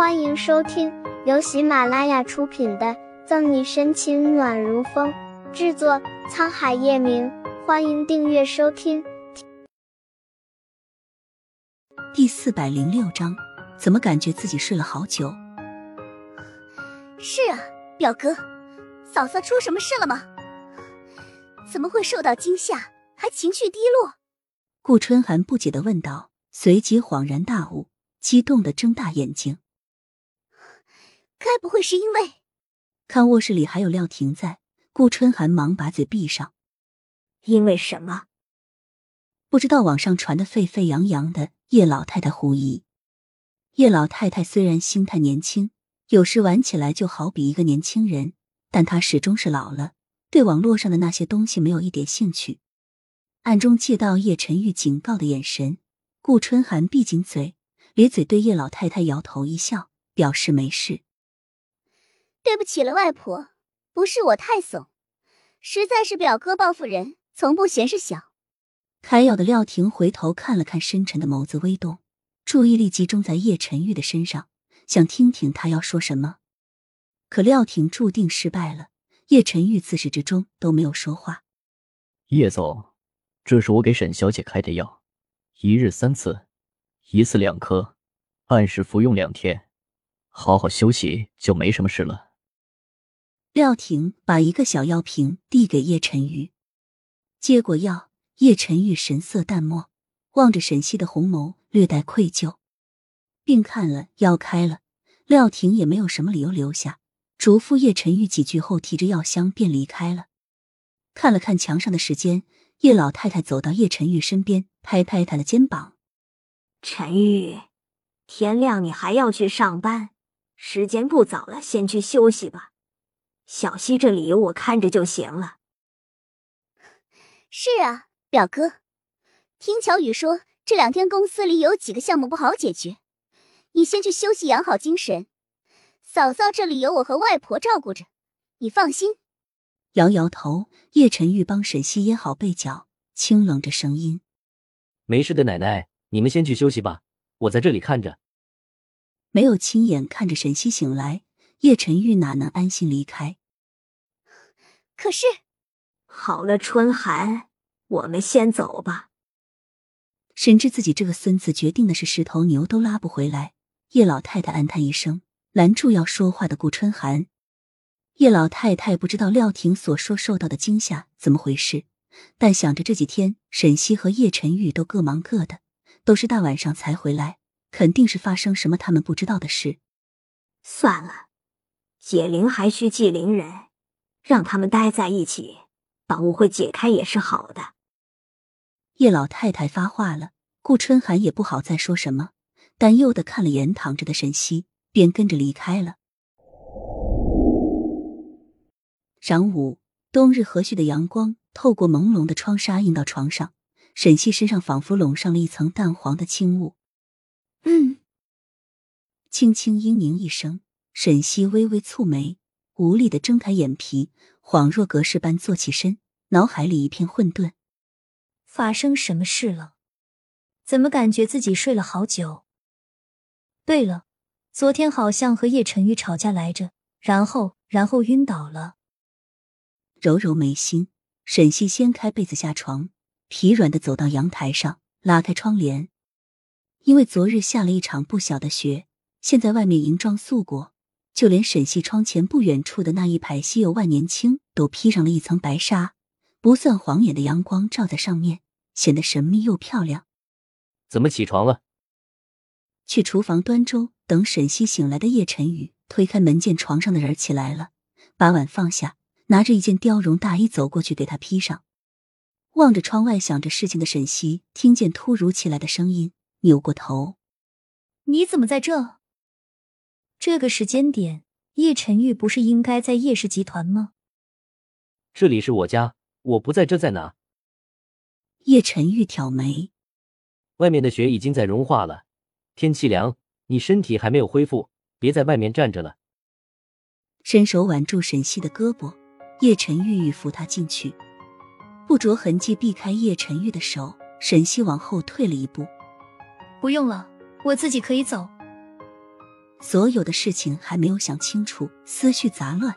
欢迎收听由喜马拉雅出品的《赠你深情暖如风》，制作沧海夜明。欢迎订阅收听。第四百零六章，怎么感觉自己睡了好久？是啊，表哥，嫂嫂出什么事了吗？怎么会受到惊吓，还情绪低落？顾春寒不解的问道，随即恍然大悟，激动的睁大眼睛。该不会是因为？看卧室里还有廖婷在，顾春寒忙把嘴闭上。因为什么？不知道网上传的沸沸扬扬的叶老太太狐疑。叶老太太虽然心态年轻，有时玩起来就好比一个年轻人，但她始终是老了，对网络上的那些东西没有一点兴趣。暗中借到叶晨玉警告的眼神，顾春寒闭紧嘴，咧嘴对叶老太太摇头一笑，表示没事。对不起了，外婆，不是我太怂，实在是表哥报复人，从不嫌事小。开药的廖婷回头看了看深沉的眸子，微动，注意力集中在叶晨玉的身上，想听听他要说什么。可廖婷注定失败了，叶晨玉自始至终都没有说话。叶总，这是我给沈小姐开的药，一日三次，一次两颗，按时服用两天，好好休息就没什么事了。廖婷把一个小药瓶递给叶晨玉，接过药，叶晨玉神色淡漠，望着沈西的红眸，略带愧疚，并看了药开了，廖婷也没有什么理由留下，嘱咐叶晨玉几句后，提着药箱便离开了。看了看墙上的时间，叶老太太走到叶晨玉身边，拍拍他的肩膀：“陈玉，天亮你还要去上班，时间不早了，先去休息吧。”小溪这里有我看着就行了。是啊，表哥，听乔宇说这两天公司里有几个项目不好解决，你先去休息，养好精神。嫂嫂这里有我和外婆照顾着，你放心。摇摇头，叶晨玉帮沈西掖好被角，清冷着声音：“没事的，奶奶，你们先去休息吧，我在这里看着。”没有亲眼看着沈西醒来，叶晨玉哪能安心离开？可是，好了，春寒，我们先走吧。深知自己这个孙子决定的是十头牛都拉不回来，叶老太太暗叹一声，拦住要说话的顾春寒。叶老太太不知道廖婷所说受到的惊吓怎么回事，但想着这几天沈西和叶晨玉都各忙各的，都是大晚上才回来，肯定是发生什么他们不知道的事。算了，解铃还需系铃人。让他们待在一起，把误会解开也是好的。叶老太太发话了，顾春寒也不好再说什么，担忧的看了眼躺着的沈西，便跟着离开了。晌午，冬日和煦的阳光透过朦胧的窗纱映到床上，沈西身上仿佛笼上了一层淡黄的轻雾。嗯，轻轻嘤咛一声，沈西微微蹙眉。无力的睁开眼皮，恍若隔世般坐起身，脑海里一片混沌。发生什么事了？怎么感觉自己睡了好久？对了，昨天好像和叶晨玉吵架来着，然后然后晕倒了。揉揉眉心，沈西掀开被子下床，疲软的走到阳台上，拉开窗帘。因为昨日下了一场不小的雪，现在外面银装素裹。就连沈西窗前不远处的那一排稀有万年青都披上了一层白纱，不算晃眼的阳光照在上面，显得神秘又漂亮。怎么起床了？去厨房端粥等沈西醒来的叶晨宇推开门，见床上的人起来了，把碗放下，拿着一件貂绒大衣走过去给他披上。望着窗外想着事情的沈西，听见突如其来的声音，扭过头：“你怎么在这？”这个时间点，叶晨玉不是应该在叶氏集团吗？这里是我家，我不在这在哪？叶晨玉挑眉，外面的雪已经在融化了，天气凉，你身体还没有恢复，别在外面站着了。伸手挽住沈西的胳膊，叶晨玉欲扶他进去，不着痕迹避开叶晨玉的手，沈西往后退了一步。不用了，我自己可以走。所有的事情还没有想清楚，思绪杂乱。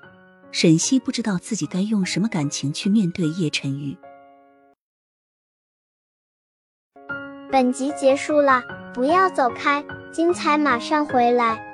沈西不知道自己该用什么感情去面对叶晨玉。本集结束了，不要走开，精彩马上回来。